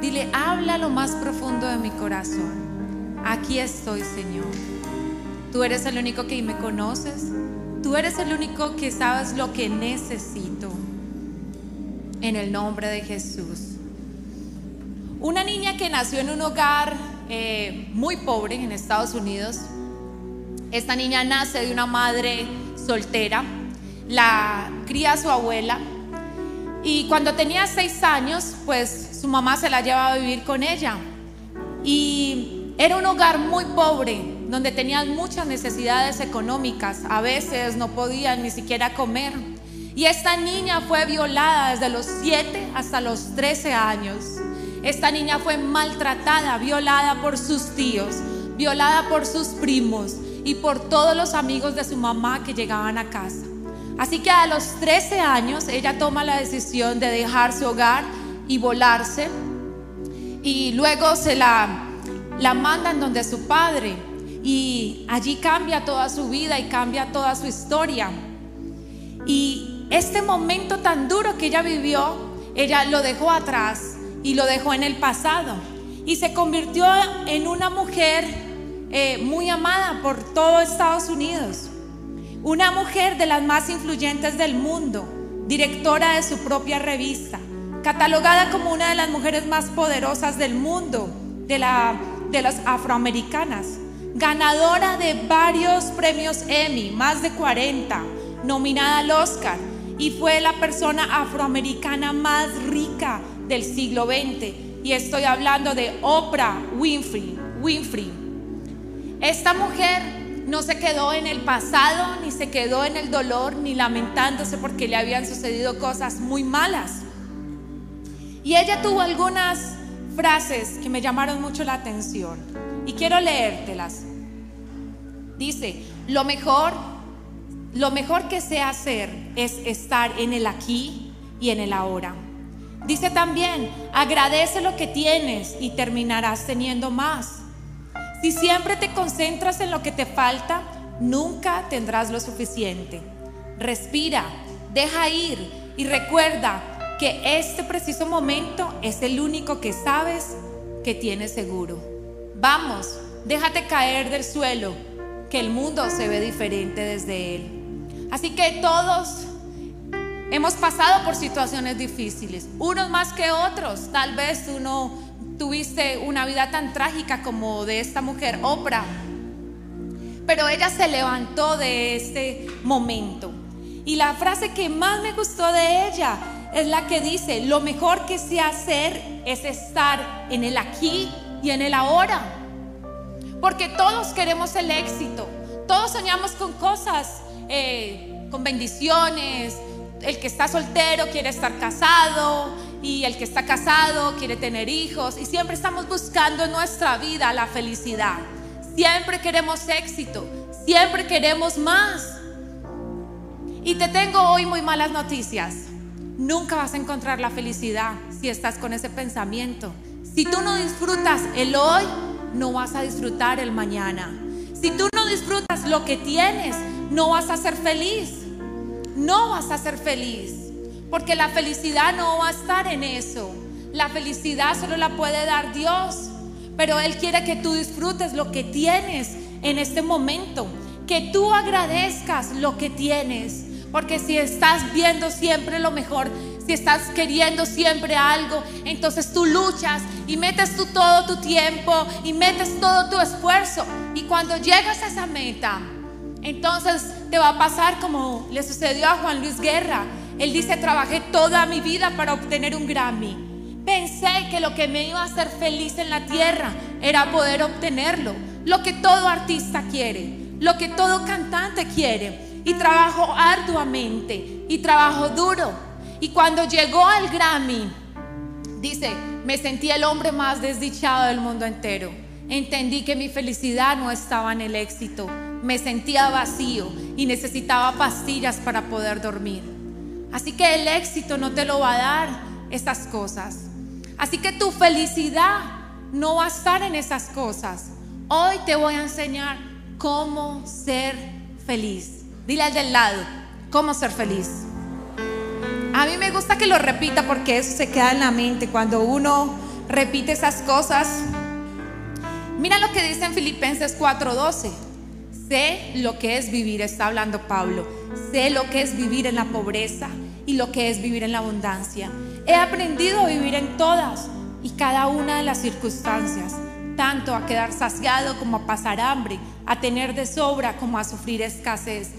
Dile, habla lo más profundo de mi corazón. Aquí estoy, Señor. Tú eres el único que me conoces. Tú eres el único que sabes lo que necesito. En el nombre de Jesús. Una niña que nació en un hogar eh, muy pobre en Estados Unidos. Esta niña nace de una madre soltera. La cría su abuela. Y cuando tenía seis años, pues su mamá se la lleva a vivir con ella. Y era un hogar muy pobre, donde tenían muchas necesidades económicas. A veces no podían ni siquiera comer. Y esta niña fue violada desde los 7 hasta los 13 años. Esta niña fue maltratada, violada por sus tíos, violada por sus primos y por todos los amigos de su mamá que llegaban a casa. Así que a los 13 años ella toma la decisión de dejar su hogar y volarse. Y luego se la, la mandan donde su padre. Y allí cambia toda su vida y cambia toda su historia. Y este momento tan duro que ella vivió, ella lo dejó atrás y lo dejó en el pasado. Y se convirtió en una mujer eh, muy amada por todo Estados Unidos. Una mujer de las más influyentes del mundo, directora de su propia revista, catalogada como una de las mujeres más poderosas del mundo, de, la, de las afroamericanas, ganadora de varios premios Emmy, más de 40, nominada al Oscar, y fue la persona afroamericana más rica del siglo XX. Y estoy hablando de Oprah Winfrey. Winfrey. Esta mujer no se quedó en el pasado, ni se quedó en el dolor, ni lamentándose porque le habían sucedido cosas muy malas. Y ella tuvo algunas frases que me llamaron mucho la atención y quiero leértelas. Dice, lo mejor, lo mejor que sé hacer es estar en el aquí y en el ahora. Dice también, agradece lo que tienes y terminarás teniendo más. Si siempre te concentras en lo que te falta, nunca tendrás lo suficiente. Respira, deja ir y recuerda que este preciso momento es el único que sabes que tienes seguro. Vamos, déjate caer del suelo, que el mundo se ve diferente desde él. Así que todos Hemos pasado por situaciones difíciles, unos más que otros. Tal vez tú no tuviste una vida tan trágica como de esta mujer, Oprah. Pero ella se levantó de este momento. Y la frase que más me gustó de ella es la que dice, lo mejor que sé hacer es estar en el aquí y en el ahora. Porque todos queremos el éxito, todos soñamos con cosas, eh, con bendiciones, el que está soltero quiere estar casado y el que está casado quiere tener hijos y siempre estamos buscando en nuestra vida la felicidad. Siempre queremos éxito, siempre queremos más. Y te tengo hoy muy malas noticias. Nunca vas a encontrar la felicidad si estás con ese pensamiento. Si tú no disfrutas el hoy, no vas a disfrutar el mañana. Si tú no disfrutas lo que tienes, no vas a ser feliz no vas a ser feliz. Porque la felicidad no va a estar en eso. La felicidad solo la puede dar Dios. Pero Él quiere que tú disfrutes lo que tienes en este momento. Que tú agradezcas lo que tienes. Porque si estás viendo siempre lo mejor, si estás queriendo siempre algo, entonces tú luchas y metes tú todo tu tiempo y metes todo tu esfuerzo. Y cuando llegas a esa meta, entonces te va a pasar como le sucedió a Juan Luis Guerra. Él dice, trabajé toda mi vida para obtener un Grammy. Pensé que lo que me iba a hacer feliz en la tierra era poder obtenerlo. Lo que todo artista quiere, lo que todo cantante quiere. Y trabajó arduamente y trabajó duro. Y cuando llegó al Grammy, dice, me sentí el hombre más desdichado del mundo entero. Entendí que mi felicidad no estaba en el éxito, me sentía vacío y necesitaba pastillas para poder dormir. Así que el éxito no te lo va a dar esas cosas. Así que tu felicidad no va a estar en esas cosas. Hoy te voy a enseñar cómo ser feliz. Dile al del lado, cómo ser feliz. A mí me gusta que lo repita porque eso se queda en la mente cuando uno repite esas cosas. Mira lo que dice en Filipenses 4:12. Sé lo que es vivir, está hablando Pablo. Sé lo que es vivir en la pobreza y lo que es vivir en la abundancia. He aprendido a vivir en todas y cada una de las circunstancias, tanto a quedar saciado como a pasar hambre, a tener de sobra como a sufrir escasez.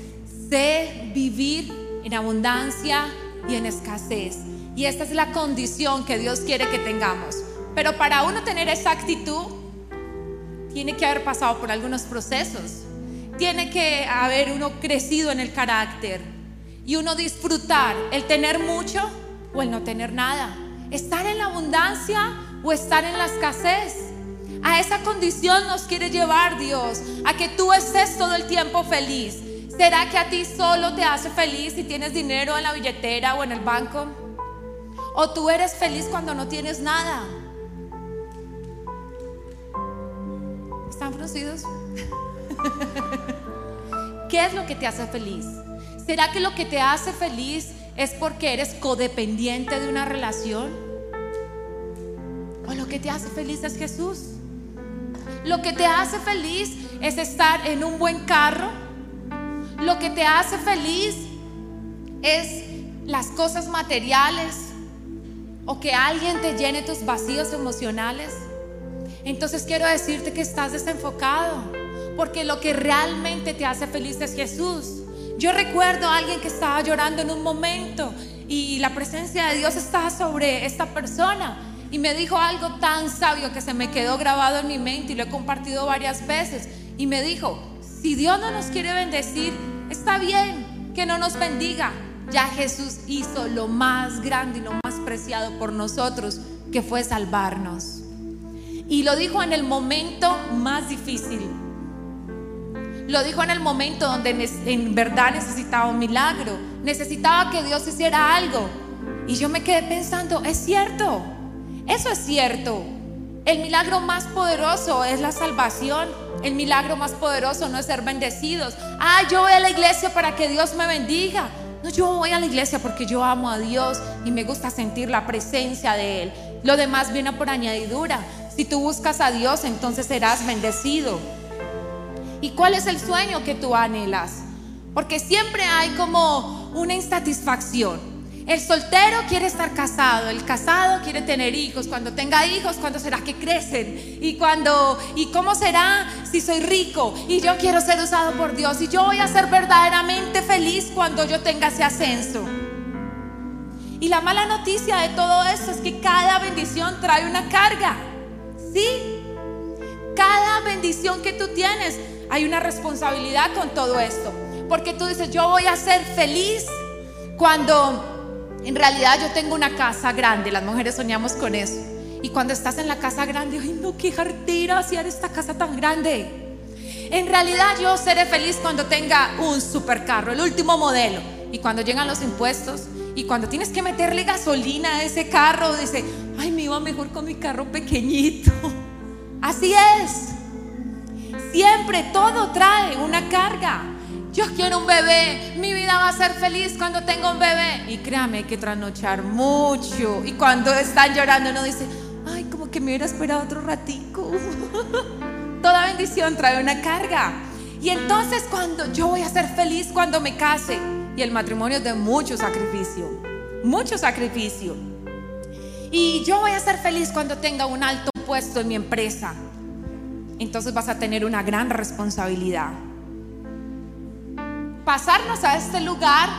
Sé vivir en abundancia y en escasez. Y esta es la condición que Dios quiere que tengamos. Pero para uno tener esa actitud, tiene que haber pasado por algunos procesos. Tiene que haber uno crecido en el carácter y uno disfrutar el tener mucho o el no tener nada. Estar en la abundancia o estar en la escasez. A esa condición nos quiere llevar Dios, a que tú estés todo el tiempo feliz. ¿Será que a ti solo te hace feliz si tienes dinero en la billetera o en el banco? ¿O tú eres feliz cuando no tienes nada? ¿Están fruncidos? ¿Qué es lo que te hace feliz? ¿Será que lo que te hace feliz es porque eres codependiente de una relación? ¿O lo que te hace feliz es Jesús? Lo que te hace feliz es estar en un buen carro. Lo que te hace feliz es las cosas materiales o que alguien te llene tus vacíos emocionales. Entonces quiero decirte que estás desenfocado, porque lo que realmente te hace feliz es Jesús. Yo recuerdo a alguien que estaba llorando en un momento y la presencia de Dios estaba sobre esta persona y me dijo algo tan sabio que se me quedó grabado en mi mente y lo he compartido varias veces. Y me dijo, si Dios no nos quiere bendecir, está bien que no nos bendiga. Ya Jesús hizo lo más grande y lo más preciado por nosotros, que fue salvarnos. Y lo dijo en el momento más difícil. Lo dijo en el momento donde en verdad necesitaba un milagro. Necesitaba que Dios hiciera algo. Y yo me quedé pensando, es cierto. Eso es cierto. El milagro más poderoso es la salvación. El milagro más poderoso no es ser bendecidos. Ah, yo voy a la iglesia para que Dios me bendiga. No, yo voy a la iglesia porque yo amo a Dios y me gusta sentir la presencia de Él. Lo demás viene por añadidura. Si tú buscas a Dios, entonces serás bendecido. ¿Y cuál es el sueño que tú anhelas? Porque siempre hay como una insatisfacción. El soltero quiere estar casado, el casado quiere tener hijos. Cuando tenga hijos, ¿cuándo será que crecen? Y cuando y cómo será si soy rico y yo quiero ser usado por Dios y yo voy a ser verdaderamente feliz cuando yo tenga ese ascenso. Y la mala noticia de todo esto es que cada bendición trae una carga. Sí, cada bendición que tú tienes, hay una responsabilidad con todo esto. Porque tú dices, yo voy a ser feliz cuando en realidad yo tengo una casa grande. Las mujeres soñamos con eso. Y cuando estás en la casa grande, ay no, qué jardera hacer esta casa tan grande. En realidad yo seré feliz cuando tenga un supercarro, el último modelo. Y cuando llegan los impuestos y cuando tienes que meterle gasolina a ese carro, dice, ay, me iba mejor con mi carro pequeñito. Así es. Siempre todo trae una carga. Yo quiero un bebé, mi vida va a ser feliz cuando tenga un bebé. Y créame, hay que trasnochar mucho. Y cuando están llorando, uno dice, ay, como que me hubiera esperado otro ratico. Toda bendición trae una carga. Y entonces cuando yo voy a ser feliz cuando me case. Y el matrimonio es de mucho sacrificio. Mucho sacrificio. Y yo voy a ser feliz cuando tenga un alto puesto en mi empresa. Entonces vas a tener una gran responsabilidad. Pasarnos a este lugar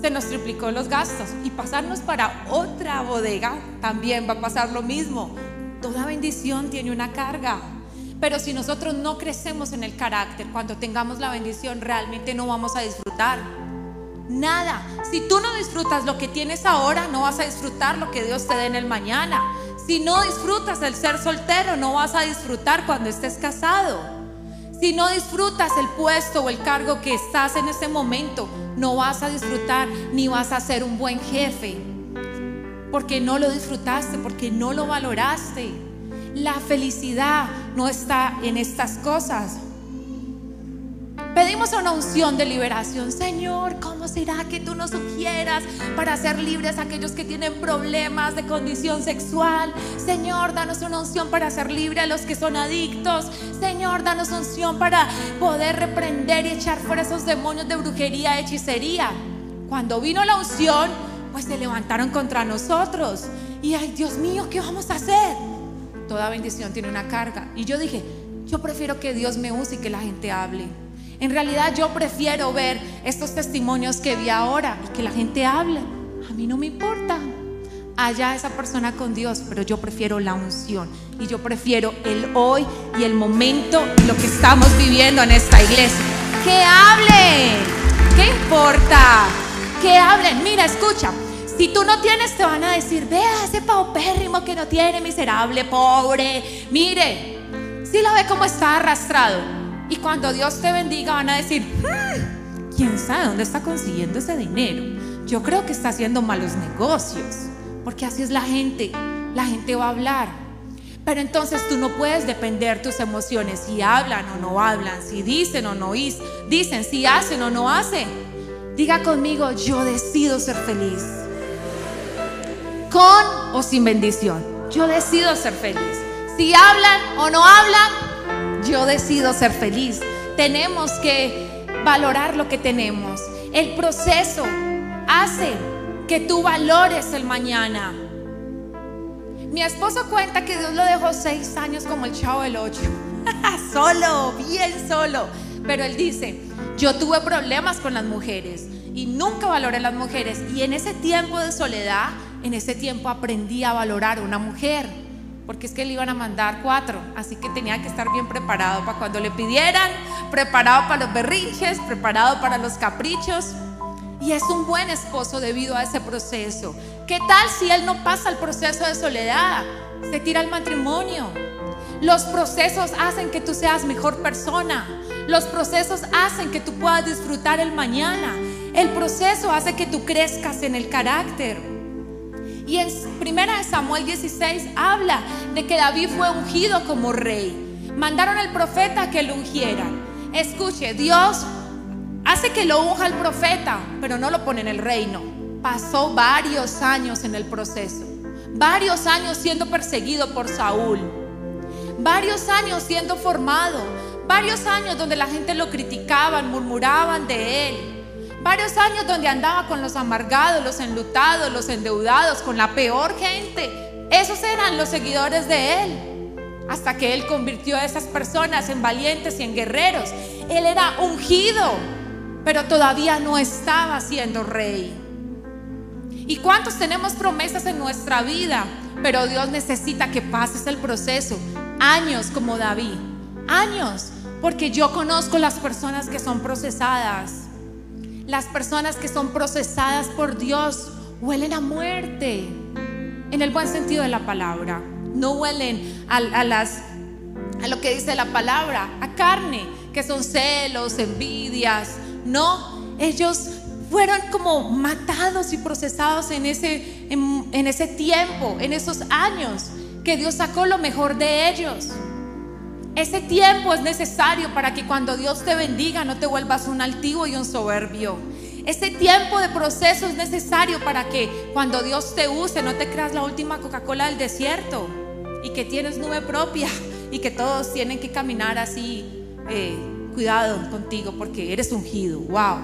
se nos triplicó los gastos y pasarnos para otra bodega también va a pasar lo mismo. Toda bendición tiene una carga. Pero si nosotros no crecemos en el carácter, cuando tengamos la bendición realmente no vamos a disfrutar. Nada. Si tú no disfrutas lo que tienes ahora, no vas a disfrutar lo que Dios te dé en el mañana. Si no disfrutas el ser soltero, no vas a disfrutar cuando estés casado. Si no disfrutas el puesto o el cargo que estás en ese momento, no vas a disfrutar ni vas a ser un buen jefe. Porque no lo disfrutaste, porque no lo valoraste. La felicidad no está en estas cosas. Pedimos una unción de liberación. Señor, ¿cómo será que tú nos sugieras para hacer libres a aquellos que tienen problemas de condición sexual? Señor, danos una unción para hacer libre a los que son adictos. Señor, danos unción para poder reprender y echar fuera esos demonios de brujería, hechicería. Cuando vino la unción, pues se levantaron contra nosotros. Y ay, Dios mío, ¿qué vamos a hacer? Toda bendición tiene una carga. Y yo dije, yo prefiero que Dios me use y que la gente hable. En realidad yo prefiero ver estos testimonios que vi ahora y que la gente hable. A mí no me importa. Allá esa persona con Dios, pero yo prefiero la unción y yo prefiero el hoy y el momento lo que estamos viviendo en esta iglesia. Que hablen. ¿Qué importa? Que hablen. Mira, escucha. Si tú no tienes, te van a decir, vea ese paupérrimo que no tiene, miserable, pobre. Mire, si lo ve como está arrastrado. Y cuando Dios te bendiga van a decir, hmm, ¿quién sabe dónde está consiguiendo ese dinero? Yo creo que está haciendo malos negocios, porque así es la gente. La gente va a hablar. Pero entonces tú no puedes depender tus emociones, si hablan o no hablan, si dicen o no dicen, si hacen o no hacen. Diga conmigo, yo decido ser feliz. Con o sin bendición. Yo decido ser feliz. Si hablan o no hablan, yo decido ser feliz. Tenemos que valorar lo que tenemos. El proceso hace que tú valores el mañana. Mi esposo cuenta que Dios lo dejó seis años como el chavo del ocho. solo, bien solo. Pero él dice, yo tuve problemas con las mujeres y nunca valoré las mujeres. Y en ese tiempo de soledad, en ese tiempo aprendí a valorar a una mujer porque es que le iban a mandar cuatro, así que tenía que estar bien preparado para cuando le pidieran, preparado para los berrinches, preparado para los caprichos. Y es un buen esposo debido a ese proceso. ¿Qué tal si él no pasa el proceso de soledad? Se tira al matrimonio. Los procesos hacen que tú seas mejor persona. Los procesos hacen que tú puedas disfrutar el mañana. El proceso hace que tú crezcas en el carácter. Y en primera Samuel 16 habla de que David fue ungido como rey. Mandaron al profeta que lo ungieran. Escuche, Dios hace que lo unja el profeta, pero no lo pone en el reino. Pasó varios años en el proceso. Varios años siendo perseguido por Saúl. Varios años siendo formado. Varios años donde la gente lo criticaban, murmuraban de él. Varios años donde andaba con los amargados, los enlutados, los endeudados, con la peor gente. Esos eran los seguidores de él. Hasta que él convirtió a esas personas en valientes y en guerreros. Él era ungido, pero todavía no estaba siendo rey. ¿Y cuántos tenemos promesas en nuestra vida? Pero Dios necesita que pases el proceso. Años como David. Años. Porque yo conozco las personas que son procesadas las personas que son procesadas por Dios huelen a muerte, en el buen sentido de la palabra. No huelen a, las, a lo que dice la palabra, a carne, que son celos, envidias. No, ellos fueron como matados y procesados en ese, en ese tiempo, en esos años, que Dios sacó lo mejor de ellos. Ese tiempo es necesario para que cuando Dios te bendiga no te vuelvas un altivo y un soberbio. Ese tiempo de proceso es necesario para que cuando Dios te use no te creas la última Coca-Cola del desierto y que tienes nube propia y que todos tienen que caminar así, eh, cuidado contigo porque eres ungido. Wow.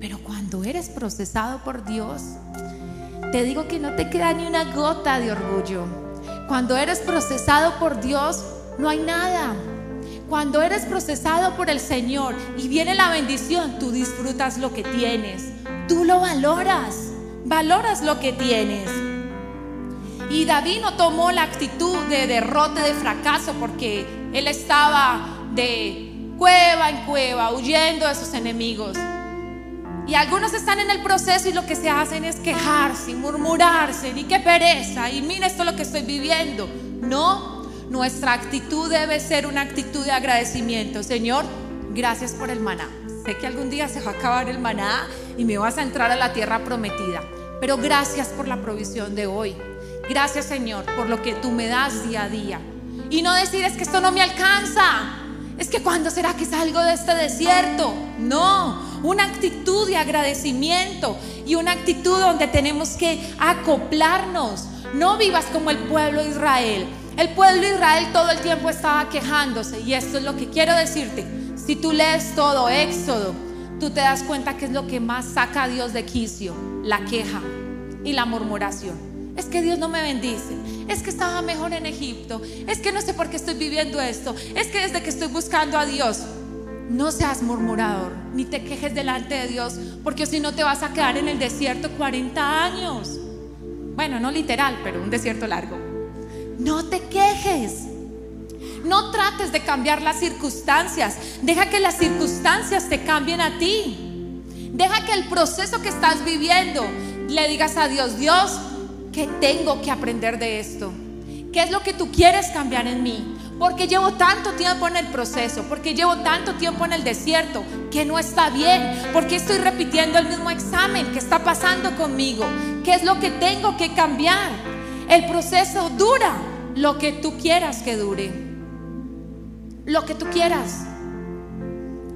Pero cuando eres procesado por Dios, te digo que no te queda ni una gota de orgullo cuando eres procesado por Dios, no hay nada. Cuando eres procesado por el Señor y viene la bendición, tú disfrutas lo que tienes. Tú lo valoras. Valoras lo que tienes. Y David no tomó la actitud de derrote, de fracaso, porque él estaba de cueva en cueva, huyendo de sus enemigos. Y algunos están en el proceso y lo que se hacen es quejarse, murmurarse, y qué pereza, y mira esto lo que estoy viviendo. No, nuestra actitud debe ser una actitud de agradecimiento. Señor, gracias por el maná. Sé que algún día se va a acabar el maná y me vas a entrar a la tierra prometida. Pero gracias por la provisión de hoy. Gracias Señor por lo que tú me das día a día. Y no decir es que esto no me alcanza. Es que cuando será que salgo de este desierto? No, una actitud de agradecimiento y una actitud donde tenemos que acoplarnos. No vivas como el pueblo de Israel. El pueblo de Israel todo el tiempo estaba quejándose y esto es lo que quiero decirte. Si tú lees todo Éxodo, tú te das cuenta que es lo que más saca a Dios de quicio, la queja y la murmuración. Es que Dios no me bendice. Es que estaba mejor en Egipto. Es que no sé por qué estoy viviendo esto. Es que desde que estoy buscando a Dios, no seas murmurador, ni te quejes delante de Dios, porque si no te vas a quedar en el desierto 40 años. Bueno, no literal, pero un desierto largo. No te quejes. No trates de cambiar las circunstancias. Deja que las circunstancias te cambien a ti. Deja que el proceso que estás viviendo le digas a Dios, Dios, ¿qué tengo que aprender de esto? ¿Qué es lo que tú quieres cambiar en mí? Porque llevo tanto tiempo en el proceso, porque llevo tanto tiempo en el desierto, que no está bien, porque estoy repitiendo el mismo examen, ¿qué está pasando conmigo? ¿Qué es lo que tengo que cambiar? El proceso dura lo que tú quieras que dure, lo que tú quieras.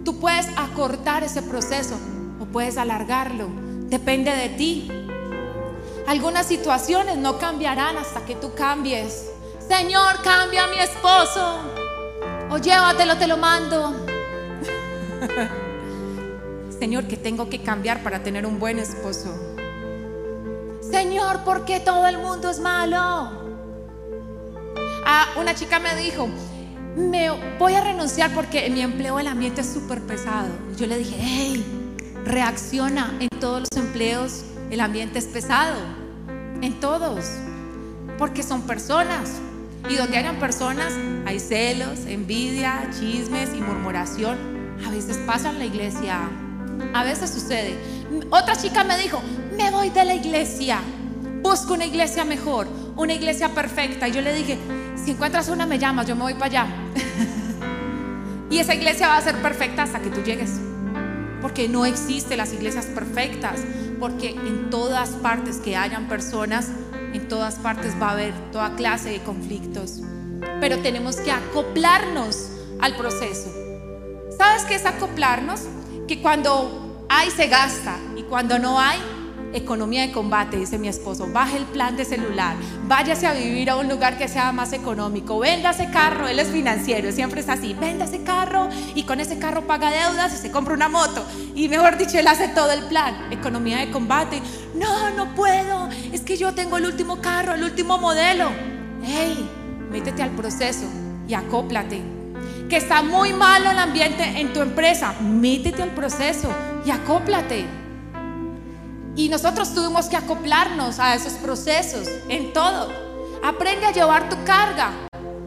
Tú puedes acortar ese proceso o puedes alargarlo, depende de ti. Algunas situaciones no cambiarán hasta que tú cambies. Señor, cambia a mi esposo. O llévatelo, te lo mando. Señor, que tengo que cambiar para tener un buen esposo. Señor, ¿por qué todo el mundo es malo? Ah, una chica me dijo, me voy a renunciar porque en mi empleo el ambiente es súper pesado. Yo le dije, hey, reacciona. En todos los empleos el ambiente es pesado. En todos. Porque son personas. Y donde hayan personas, hay celos, envidia, chismes y murmuración. A veces pasa en la iglesia. A veces sucede. Otra chica me dijo, me voy de la iglesia. Busco una iglesia mejor, una iglesia perfecta. Y yo le dije, si encuentras una, me llamas, yo me voy para allá. y esa iglesia va a ser perfecta hasta que tú llegues. Porque no existen las iglesias perfectas. Porque en todas partes que hayan personas, en todas partes va a haber toda clase de conflictos. Pero tenemos que acoplarnos al proceso. ¿Sabes qué es acoplarnos? Que cuando hay se gasta y cuando no hay economía de combate, dice mi esposo. Baje el plan de celular, váyase a vivir a un lugar que sea más económico, venda ese carro, él es financiero, siempre es así, venda ese carro y con ese carro paga deudas y se compra una moto. Y mejor dicho, él hace todo el plan, economía de combate. No, no puedo, es que yo tengo el último carro, el último modelo. Hey, métete al proceso y acóplate. Que está muy malo el ambiente en tu empresa, métete al proceso y acóplate. Y nosotros tuvimos que acoplarnos a esos procesos en todo. Aprende a llevar tu carga.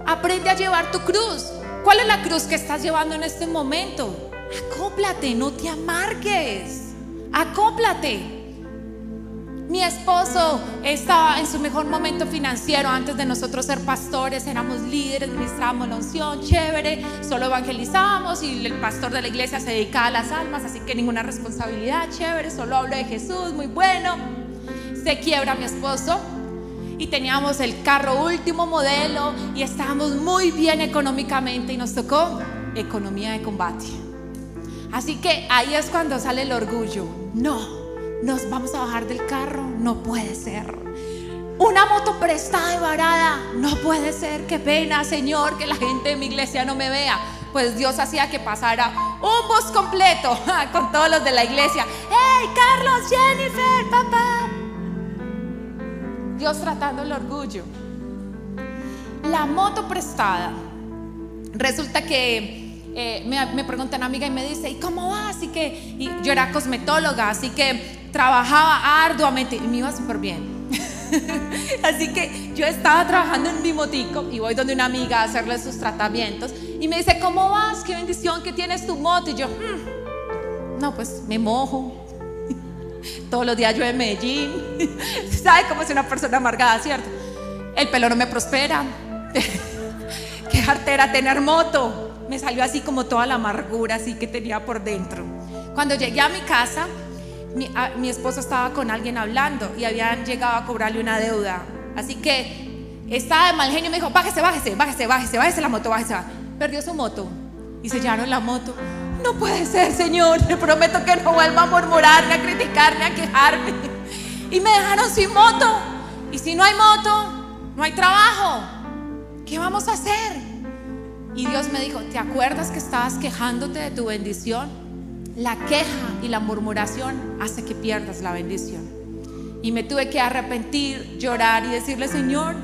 Aprende a llevar tu cruz. ¿Cuál es la cruz que estás llevando en este momento? Acóplate, no te amargues. Acóplate. Mi esposo estaba en su mejor momento financiero antes de nosotros ser pastores, éramos líderes, ministrábamos la unción, chévere, solo evangelizábamos y el pastor de la iglesia se dedicaba a las almas, así que ninguna responsabilidad, chévere, solo hablo de Jesús, muy bueno. Se quiebra mi esposo y teníamos el carro último modelo y estábamos muy bien económicamente y nos tocó economía de combate. Así que ahí es cuando sale el orgullo. No, nos vamos a bajar del carro, no puede ser. Una moto prestada y varada, no puede ser, qué pena, Señor, que la gente de mi iglesia no me vea. Pues Dios hacía que pasara un bus completo con todos los de la iglesia. ¡Hey, Carlos, Jennifer, papá! Dios tratando el orgullo. La moto prestada. Resulta que eh, me, pregunta una amiga y me dice, ¿y cómo va? Así que yo era cosmetóloga, así que trabajaba arduamente y me iba súper bien. así que yo estaba trabajando en mi motico y voy donde una amiga a hacerle sus tratamientos y me dice, ¿cómo vas? Qué bendición que tienes tu moto. Y yo, hmm, no, pues me mojo. Todos los días yo en Medellín. ¿Sabe cómo es una persona amargada, cierto? El pelo no me prospera. Qué artera tener moto me salió así como toda la amargura así que tenía por dentro. Cuando llegué a mi casa, mi, esposo estaba con alguien hablando y habían llegado a cobrarle una deuda. Así que estaba de mal genio y me dijo, bájese, bájese, bájese, bájese, bájese la moto, bájese. Perdió su moto. y sellaron la moto. No puede ser, Señor. Le prometo que no vuelva a murmurarme, a criticarme, a quejarme. Y me dejaron sin moto. Y si no hay moto, no hay trabajo. ¿Qué vamos a hacer? Y Dios me dijo, ¿te acuerdas que estabas quejándote de tu bendición? La queja y la murmuración hace que pierdas la bendición. Y me tuve que arrepentir, llorar y decirle, Señor,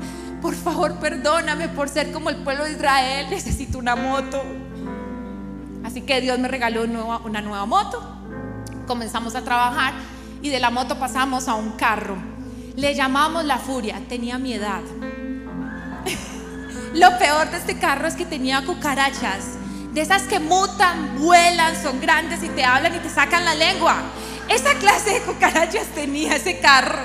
por favor perdóname por ser como el pueblo de Israel, necesito una moto. Así que Dios me regaló una nueva moto. Comenzamos a trabajar y de la moto pasamos a un carro. Le llamamos la furia, tenía mi edad. Lo peor de este carro es que tenía cucarachas, de esas que mutan, vuelan, son grandes y te hablan y te sacan la lengua. Esa clase de cucarachas tenía ese carro.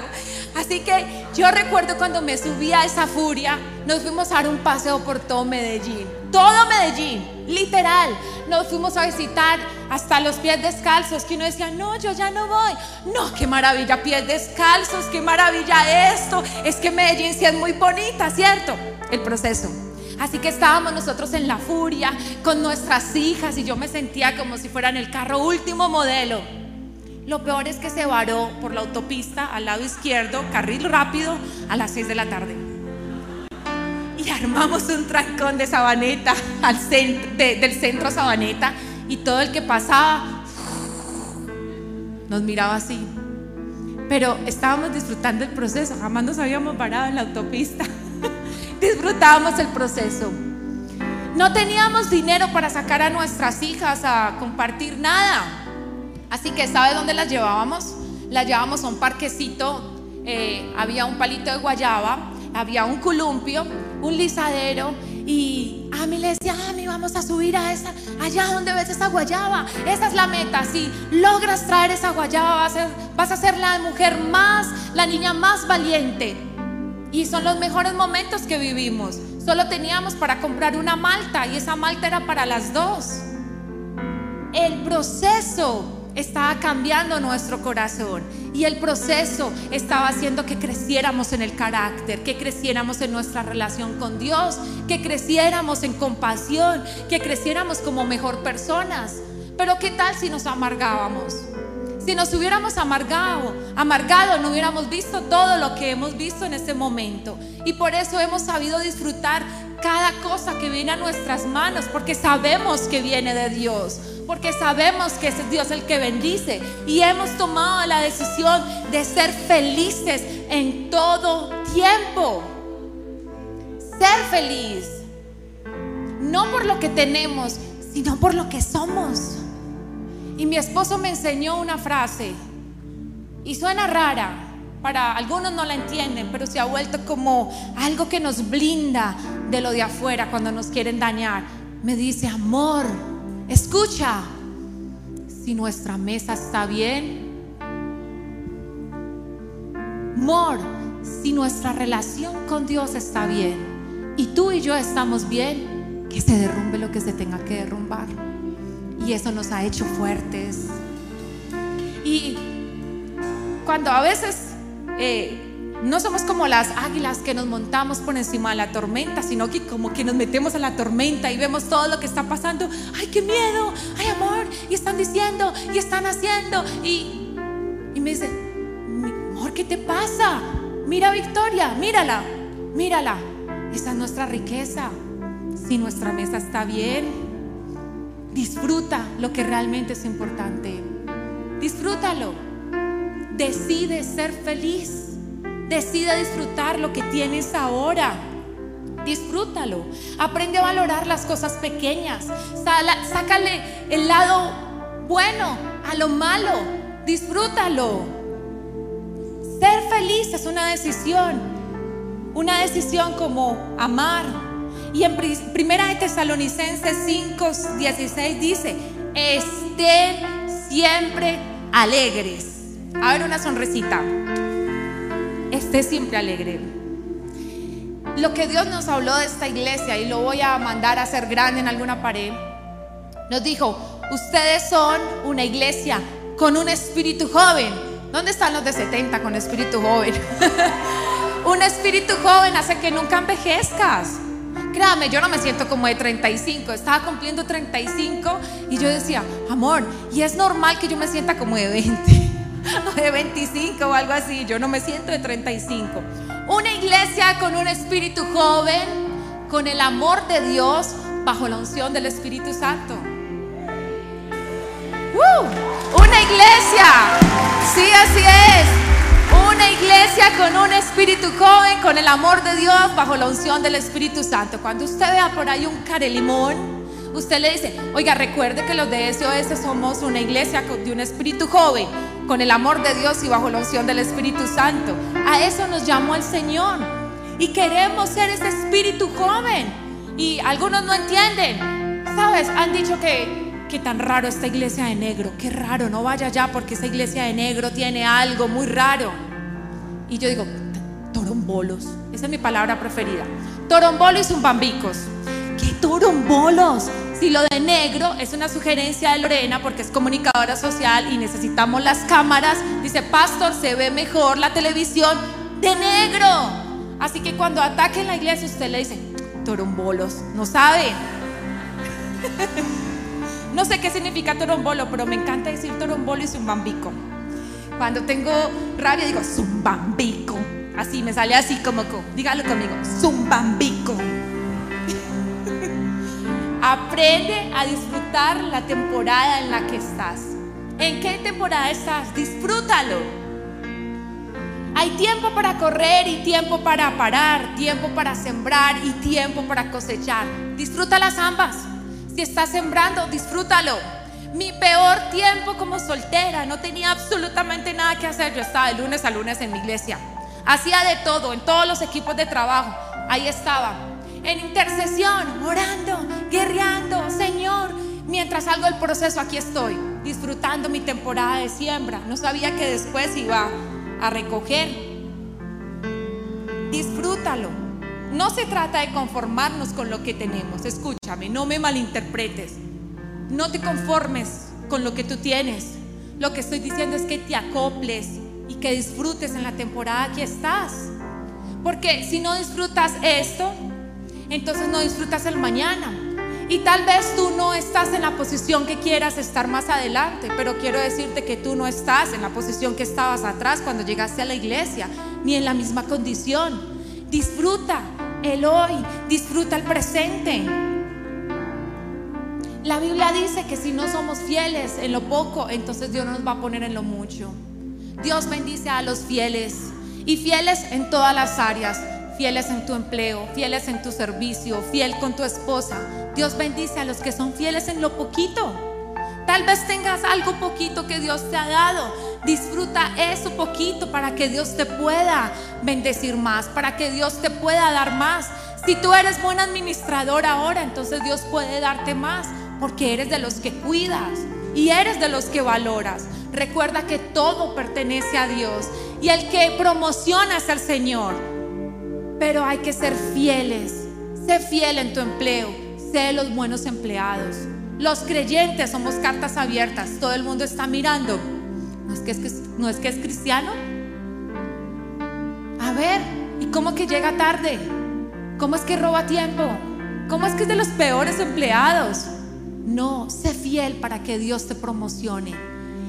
Así que yo recuerdo cuando me subí a esa furia, nos fuimos a dar un paseo por todo Medellín. Todo Medellín, literal. Nos fuimos a visitar hasta los pies descalzos, que uno decía, no, yo ya no voy. No, qué maravilla, pies descalzos, qué maravilla esto. Es que Medellín sí es muy bonita, ¿cierto? El proceso. Así que estábamos nosotros en la furia con nuestras hijas y yo me sentía como si fuera en el carro último modelo. Lo peor es que se varó por la autopista al lado izquierdo, carril rápido, a las 6 de la tarde. Y armamos un trancón de Sabaneta, al del centro Sabaneta, y todo el que pasaba nos miraba así. Pero estábamos disfrutando el proceso, jamás nos habíamos parado en la autopista. Disfrutábamos el proceso. No teníamos dinero para sacar a nuestras hijas a compartir nada. Así que, ¿sabe dónde las llevábamos? Las llevábamos a un parquecito, eh, había un palito de guayaba, había un columpio, un lisadero y a mí le decía, a mí vamos a subir a esa, allá donde ves esa guayaba. Esa es la meta. Si logras traer esa guayaba, vas a, ser, vas a ser la mujer más, la niña más valiente. Y son los mejores momentos que vivimos. Solo teníamos para comprar una malta y esa malta era para las dos. El proceso estaba cambiando nuestro corazón y el proceso estaba haciendo que creciéramos en el carácter, que creciéramos en nuestra relación con Dios, que creciéramos en compasión, que creciéramos como mejor personas. Pero ¿qué tal si nos amargábamos? Si nos hubiéramos amargado, amargado, no hubiéramos visto todo lo que hemos visto en este momento. Y por eso hemos sabido disfrutar cada cosa que viene a nuestras manos, porque sabemos que viene de Dios porque sabemos que es Dios el que bendice y hemos tomado la decisión de ser felices en todo tiempo. Ser feliz, no por lo que tenemos, sino por lo que somos. Y mi esposo me enseñó una frase y suena rara, para algunos no la entienden, pero se ha vuelto como algo que nos blinda de lo de afuera cuando nos quieren dañar. Me dice, amor, Escucha, si nuestra mesa está bien, amor, si nuestra relación con Dios está bien y tú y yo estamos bien, que se derrumbe lo que se tenga que derrumbar. Y eso nos ha hecho fuertes. Y cuando a veces eh, no somos como las águilas que nos montamos por encima de la tormenta, sino que como que nos metemos a la tormenta y vemos todo lo que está pasando. ¡Ay, qué miedo! ¡Ay, amor! Y están diciendo, y están haciendo. Y, y me dice, amor, ¿qué te pasa? Mira Victoria, mírala, mírala. Esa es nuestra riqueza. Si nuestra mesa está bien, disfruta lo que realmente es importante. Disfrútalo. Decide ser feliz. Decide disfrutar lo que tienes ahora. Disfrútalo. Aprende a valorar las cosas pequeñas. Sácale el lado bueno a lo malo. Disfrútalo. Ser feliz es una decisión. Una decisión como amar. Y en Primera de Tesalonicenses 5, 16 dice, estén siempre alegres. A ver una sonrisita esté siempre alegre. Lo que Dios nos habló de esta iglesia, y lo voy a mandar a hacer grande en alguna pared, nos dijo, ustedes son una iglesia con un espíritu joven. ¿Dónde están los de 70 con espíritu joven? un espíritu joven hace que nunca envejezcas, Créame, yo no me siento como de 35, estaba cumpliendo 35 y yo decía, amor, y es normal que yo me sienta como de 20 de 25 o algo así, yo no me siento de 35. Una iglesia con un espíritu joven, con el amor de Dios bajo la unción del Espíritu Santo. Una iglesia, sí, así es. Una iglesia con un espíritu joven, con el amor de Dios, bajo la unción del Espíritu Santo. Cuando usted vea por ahí un carelimón, usted le dice, oiga, recuerde que los de SOS somos una iglesia de un espíritu joven, con el amor de Dios y bajo la unción del Espíritu Santo. A eso nos llamó el Señor. Y queremos ser ese espíritu joven. Y algunos no entienden. ¿Sabes? Han dicho que qué tan raro esta iglesia de negro, qué raro, no vaya allá porque esa iglesia de negro tiene algo muy raro. Y yo digo, torombolos, esa es mi palabra preferida. Torombolos y zumbambicos. ¿Qué torombolos? Si lo de negro es una sugerencia de Lorena porque es comunicadora social y necesitamos las cámaras, dice, pastor, se ve mejor la televisión de negro. Así que cuando ataquen la iglesia usted le dice, torombolos, no sabe. No sé qué significa torombolo, pero me encanta decir torombolo y zumbambico. Cuando tengo rabia digo zumbambico. Así me sale así como, dígalo conmigo, zumbambico. Aprende a disfrutar la temporada en la que estás. ¿En qué temporada estás? Disfrútalo. Hay tiempo para correr y tiempo para parar, tiempo para sembrar y tiempo para cosechar. Disfruta las ambas. Si estás sembrando, disfrútalo. Mi peor tiempo como soltera, no tenía absolutamente nada que hacer. Yo estaba de lunes a lunes en mi iglesia. Hacía de todo, en todos los equipos de trabajo. Ahí estaba. En intercesión, orando, guerreando, Señor. Mientras salgo del proceso, aquí estoy, disfrutando mi temporada de siembra. No sabía que después iba a recoger. Disfrútalo. No se trata de conformarnos con lo que tenemos. Escúchame, no me malinterpretes. No te conformes con lo que tú tienes. Lo que estoy diciendo es que te acoples y que disfrutes en la temporada que estás. Porque si no disfrutas esto, entonces no disfrutas el mañana. Y tal vez tú no estás en la posición que quieras estar más adelante, pero quiero decirte que tú no estás en la posición que estabas atrás cuando llegaste a la iglesia, ni en la misma condición. Disfruta el hoy, disfruta el presente. La Biblia dice que si no somos fieles en lo poco, entonces Dios nos va a poner en lo mucho. Dios bendice a los fieles y fieles en todas las áreas, fieles en tu empleo, fieles en tu servicio, fiel con tu esposa. Dios bendice a los que son fieles en lo poquito. Tal vez tengas algo poquito que Dios te ha dado. Disfruta eso poquito para que Dios te pueda bendecir más, para que Dios te pueda dar más. Si tú eres buen administrador ahora, entonces Dios puede darte más, porque eres de los que cuidas y eres de los que valoras. Recuerda que todo pertenece a Dios y el que promociona es el Señor. Pero hay que ser fieles. Sé fiel en tu empleo. Sé los buenos empleados. Los creyentes somos cartas abiertas, todo el mundo está mirando. ¿No es que es, cristiano? A ver, ¿y cómo que llega tarde? ¿Cómo es que roba tiempo? ¿Cómo es que es de los peores empleados? No, sé fiel para que Dios te promocione.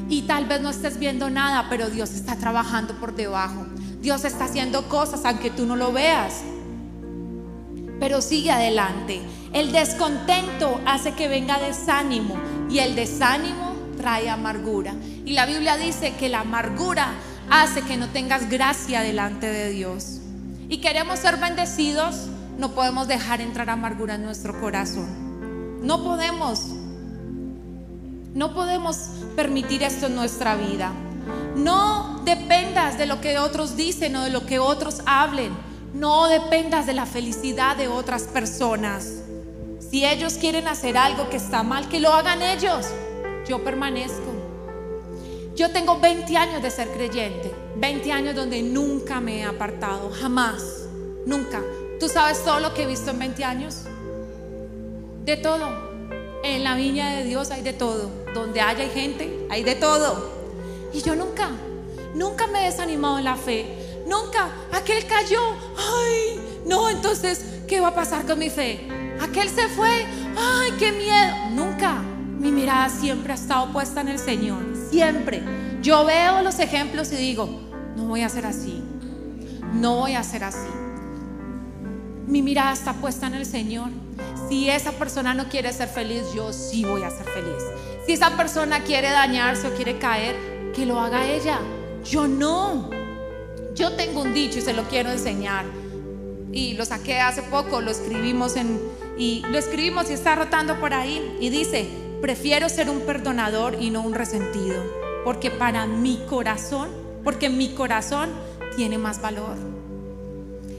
Y tal vez no estés viendo nada, pero Dios está trabajando por debajo. Dios está haciendo cosas aunque tú no lo veas. Pero sigue adelante. El descontento hace que venga desánimo y el desánimo trae amargura. Y la Biblia dice que la amargura hace que no tengas gracia delante de Dios. Y queremos ser bendecidos, no podemos dejar entrar amargura en nuestro corazón. No podemos. No podemos permitir esto en nuestra vida. No dependas de lo que otros dicen o de lo que otros hablen. No dependas de la felicidad de otras personas. Si ellos quieren hacer algo que está mal, que lo hagan ellos. Yo permanezco. Yo tengo 20 años de ser creyente, 20 años donde nunca me he apartado, jamás, nunca. ¿Tú sabes todo lo que he visto en 20 años? De todo. En la viña de Dios hay de todo. Donde haya gente, hay de todo. Y yo nunca, nunca me he desanimado en la fe. Nunca, aquel cayó. Ay, no, entonces ¿qué va a pasar con mi fe? Aquel se fue, ay, qué miedo. Nunca. Mi mirada siempre ha estado puesta en el Señor, siempre. Yo veo los ejemplos y digo, no voy a ser así, no voy a ser así. Mi mirada está puesta en el Señor. Si esa persona no quiere ser feliz, yo sí voy a ser feliz. Si esa persona quiere dañarse o quiere caer, que lo haga ella. Yo no. Yo tengo un dicho y se lo quiero enseñar. Y lo saqué hace poco, lo escribimos en y lo escribimos y está rotando por ahí y dice, "Prefiero ser un perdonador y no un resentido, porque para mi corazón, porque mi corazón tiene más valor."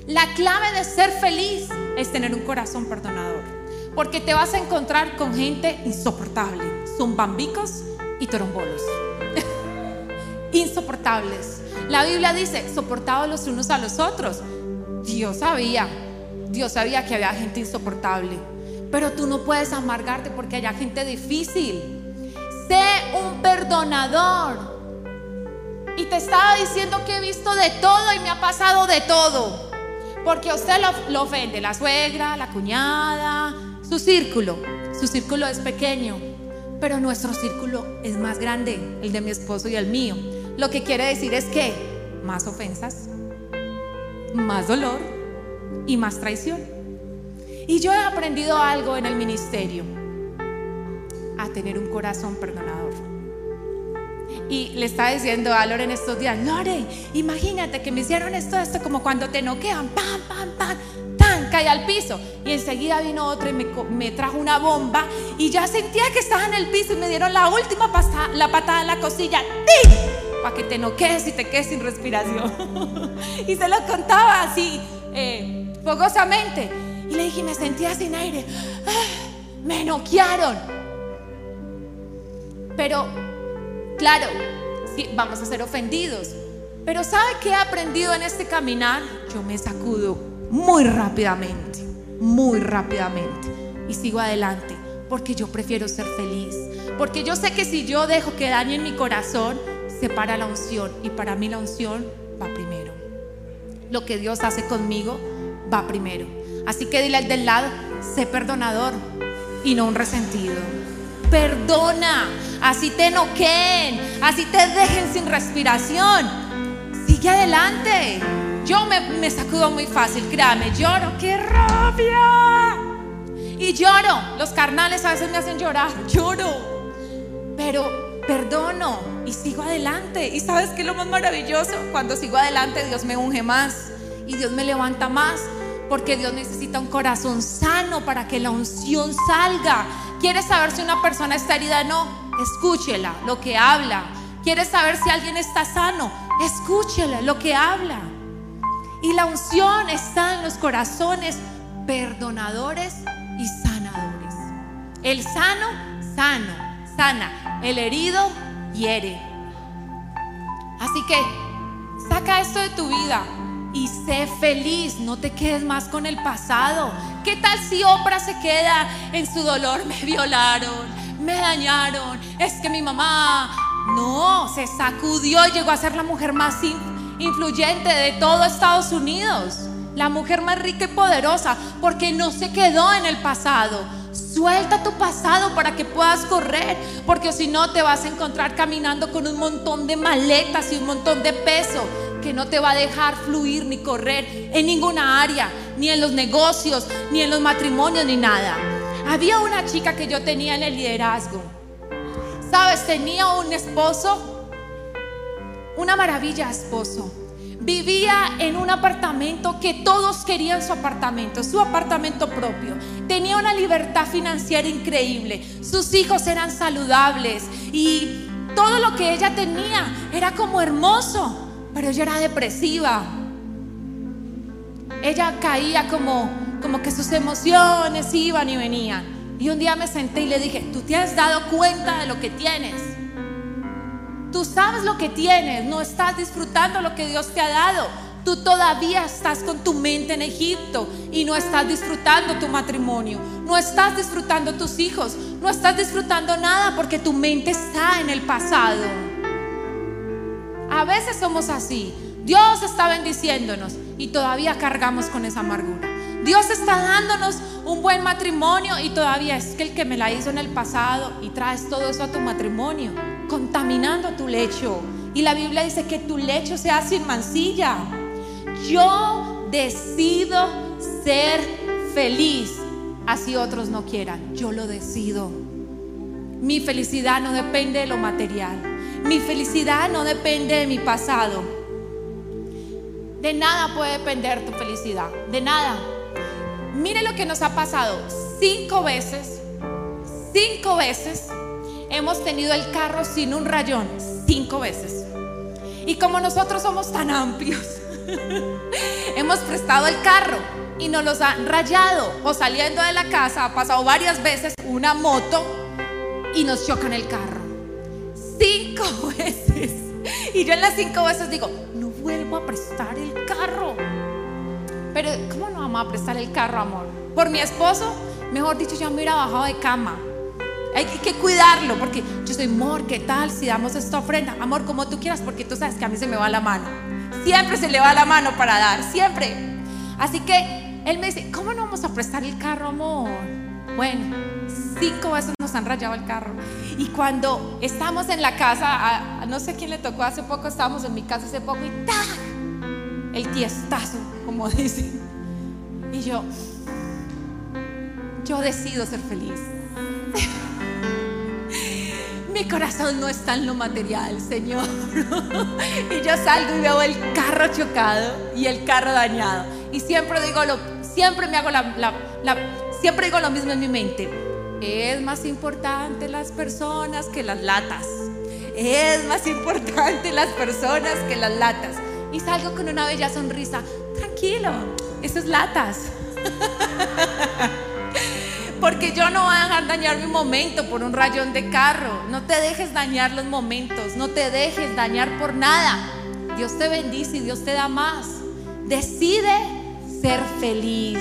La clave de ser feliz es tener un corazón perdonador, porque te vas a encontrar con gente insoportable, son bambicos y torombolos. Insoportables. La Biblia dice, soportados los unos a los otros. Dios sabía, Dios sabía que había gente insoportable, pero tú no puedes amargarte porque haya gente difícil. Sé un perdonador. Y te estaba diciendo que he visto de todo y me ha pasado de todo. Porque usted lo, lo ofende la suegra, la cuñada, su círculo. Su círculo es pequeño, pero nuestro círculo es más grande, el de mi esposo y el mío. Lo que quiere decir es que más ofensas, más dolor y más traición. Y yo he aprendido algo en el ministerio, a tener un corazón perdonador. Y le estaba diciendo a Lore en estos días, Lore, imagínate que me hicieron esto, esto, como cuando te noquean, pam, pam, pam, tan, cae al piso. Y enseguida vino otro y me, trajo una bomba y ya sentía que estaba en el piso y me dieron la última pasta, la patada en la cosilla, ¡Tic! Para que te noquees y te quedes sin respiración. y se lo contaba así, eh, fogosamente. Y le dije, me sentía sin aire. ¡Ah! me noquearon. Pero, claro, vamos a ser ofendidos. Pero ¿sabe qué he aprendido en este caminar? Yo me sacudo muy rápidamente, muy rápidamente. Y sigo adelante, porque yo prefiero ser feliz. Porque yo sé que si yo dejo que dañen mi corazón, separa la unción. Y para mí la unción va primero. Lo que Dios hace conmigo va primero. Así que dile al del lado, sé perdonador y no un resentido. Perdona, así te noqueen, así te dejen sin respiración. Sigue adelante. Yo me, me sacudo muy fácil, créame, lloro, qué rabia. Y lloro, los carnales a veces me hacen llorar, lloro. Pero perdono y sigo adelante. ¿Y sabes qué es lo más maravilloso? Cuando sigo adelante, Dios me unge más y Dios me levanta más. Porque Dios necesita un corazón sano para que la unción salga. ¿Quieres saber si una persona está herida? No, escúchela, lo que habla. ¿Quieres saber si alguien está sano? Escúchela, lo que habla. Y la unción está en los corazones perdonadores y sanadores. El sano, sano, sana. El herido, hiere. Así que saca esto de tu vida y sé feliz, no te quedes más con el pasado. ¿Qué tal si Oprah se queda en su dolor? Me violaron, me dañaron, es que mi mamá no, se sacudió y llegó a ser la mujer más influyente de todo Estados Unidos, la mujer más rica y poderosa, porque no se quedó en el pasado. Suelta tu pasado para que puedas correr, porque si no te vas a encontrar caminando con un montón de maletas y un montón de peso que no te va a dejar fluir ni correr en ninguna área, ni en los negocios, ni en los matrimonios, ni nada. Había una chica que yo tenía en el liderazgo. ¿Sabes? Tenía un esposo, una maravilla esposo. Vivía en un apartamento que todos querían su apartamento, su apartamento propio. Tenía una libertad financiera increíble. Sus hijos eran saludables y todo lo que ella tenía era como hermoso pero ella era depresiva. Ella caía como, como que sus emociones iban y venían. Y un día me senté y le dije, tú te has dado cuenta de lo que tienes. Tú sabes lo que tienes, no estás disfrutando lo que Dios te ha dado. Tú todavía estás con tu mente en Egipto y no estás disfrutando tu matrimonio, no estás disfrutando tus hijos, no estás disfrutando nada porque tu mente está en el pasado. A veces somos así. Dios está bendiciéndonos y todavía cargamos con esa amargura. Dios está dándonos un buen matrimonio y todavía es que el que me la hizo en el pasado y traes todo eso a tu matrimonio, contaminando tu lecho. Y la Biblia dice que tu lecho sea sin mancilla. Yo decido ser feliz, así otros no quieran. Yo lo decido. Mi felicidad no depende de lo material. Mi felicidad no depende de mi pasado. De nada puede depender tu felicidad. De nada. Mire lo que nos ha pasado. Cinco veces, cinco veces hemos tenido el carro sin un rayón. Cinco veces. Y como nosotros somos tan amplios, hemos prestado el carro y nos los han rayado. O saliendo de la casa ha pasado varias veces una moto y nos chocan el carro. Cinco veces. Y yo en las cinco veces digo, no vuelvo a prestar el carro. Pero, ¿cómo no vamos a prestar el carro, amor? Por mi esposo, mejor dicho, ya me hubiera bajado de cama. Hay que cuidarlo porque yo soy, amor, ¿qué tal si damos esta ofrenda? Amor, como tú quieras, porque tú sabes que a mí se me va la mano. Siempre se le va la mano para dar, siempre. Así que él me dice, ¿cómo no vamos a prestar el carro, amor? Bueno, cinco veces nos han rayado el carro. Y cuando estamos en la casa, no sé quién le tocó hace poco, estábamos en mi casa hace poco y ¡tac! El tiestazo, como dicen. Y yo, yo decido ser feliz. Mi corazón no está en lo material, Señor. y yo salgo y veo el carro chocado y el carro dañado. Y siempre digo lo, siempre me hago la, la siempre digo lo mismo en mi mente. Es más importante las personas que las latas. Es más importante las personas que las latas. Y salgo con una bella sonrisa. Tranquilo, esas latas. Porque yo no voy a dejar dañar mi momento por un rayón de carro. No te dejes dañar los momentos. No te dejes dañar por nada. Dios te bendice y Dios te da más. Decide ser feliz.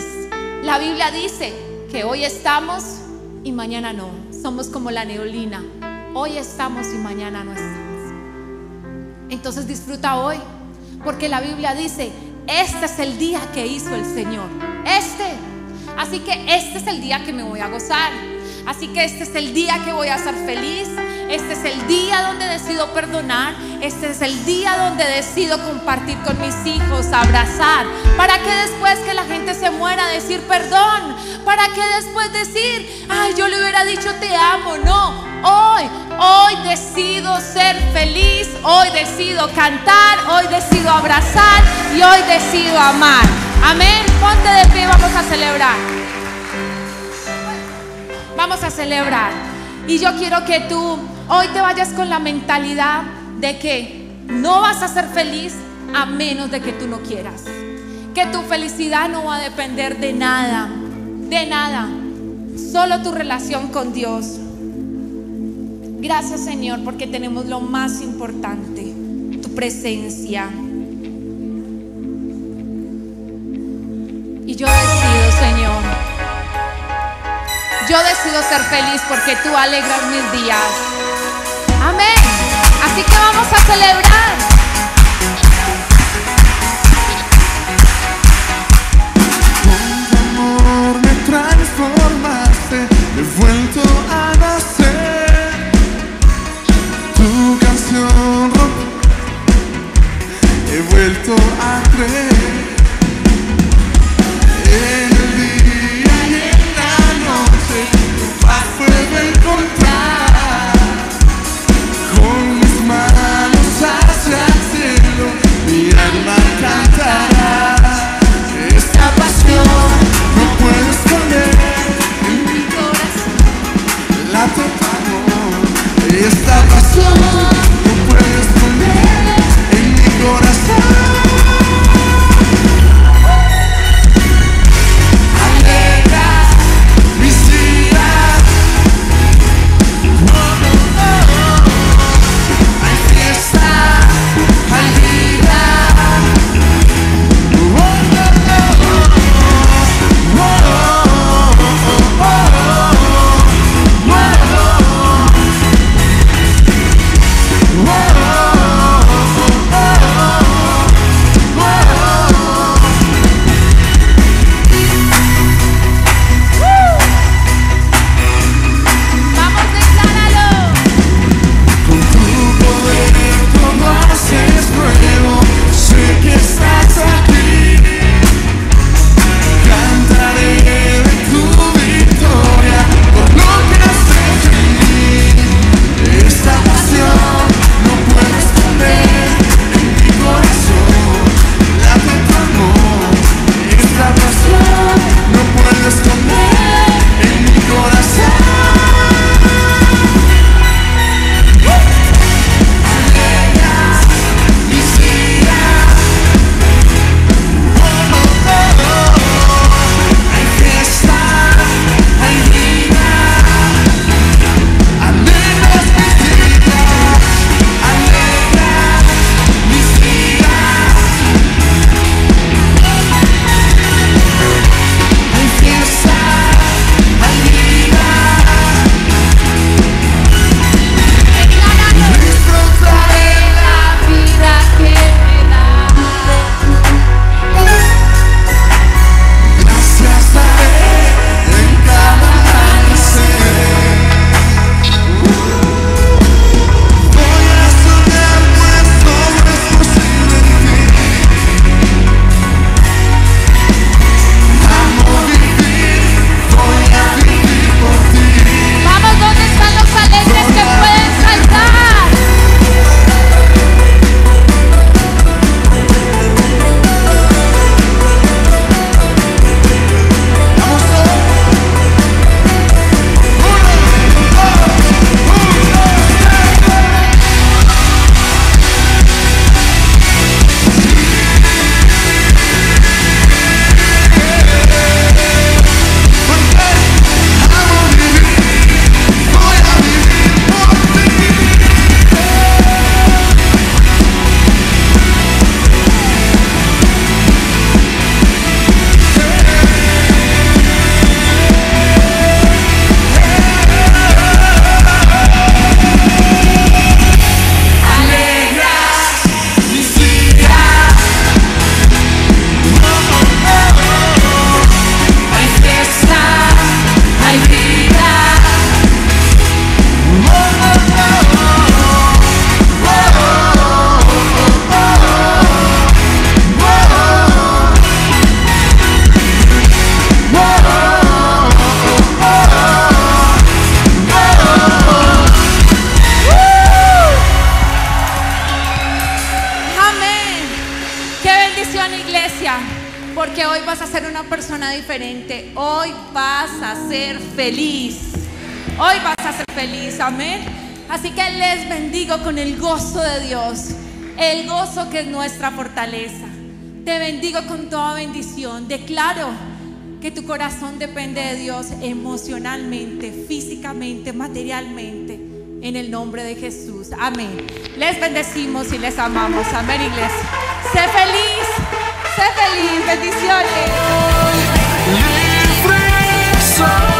La Biblia dice que hoy estamos y mañana no. Somos como la neolina. Hoy estamos y mañana no estamos. Entonces disfruta hoy. Porque la Biblia dice, este es el día que hizo el Señor. Este. Así que este es el día que me voy a gozar. Así que este es el día que voy a ser feliz. Este es el día donde decido perdonar. Este es el día donde decido compartir con mis hijos, abrazar. Para que después que la gente se muera decir perdón. Para que después decir, ay, yo le hubiera dicho te amo. No, hoy, hoy decido ser feliz. Hoy decido cantar. Hoy decido abrazar. Y hoy decido amar. Amén. Ponte de pie, vamos a celebrar. Vamos a celebrar. Y yo quiero que tú hoy te vayas con la mentalidad de que no vas a ser feliz a menos de que tú no quieras. Que tu felicidad no va a depender de nada, de nada. Solo tu relación con Dios. Gracias Señor porque tenemos lo más importante, tu presencia. Y yo decido, Señor. Yo decido ser feliz porque tú alegras mis días. Amén. Así que vamos a celebrar. Con tu amor me transformaste, he vuelto a nacer. Tu canción he vuelto a creer. En el día y en la noche, a fuego encontrar. Con mis manos hacia el cielo, mi alma cantará. Esta pasión no puedo esconder. mi corazón. amo y esta pasión. Hoy vas a ser feliz. Hoy vas a ser feliz. Amén. Así que les bendigo con el gozo de Dios. El gozo que es nuestra fortaleza. Te bendigo con toda bendición. Declaro que tu corazón depende de Dios emocionalmente, físicamente, materialmente. En el nombre de Jesús. Amén. Les bendecimos y les amamos. Amén, iglesia. Sé feliz. Sé feliz. Bendiciones. Livre sou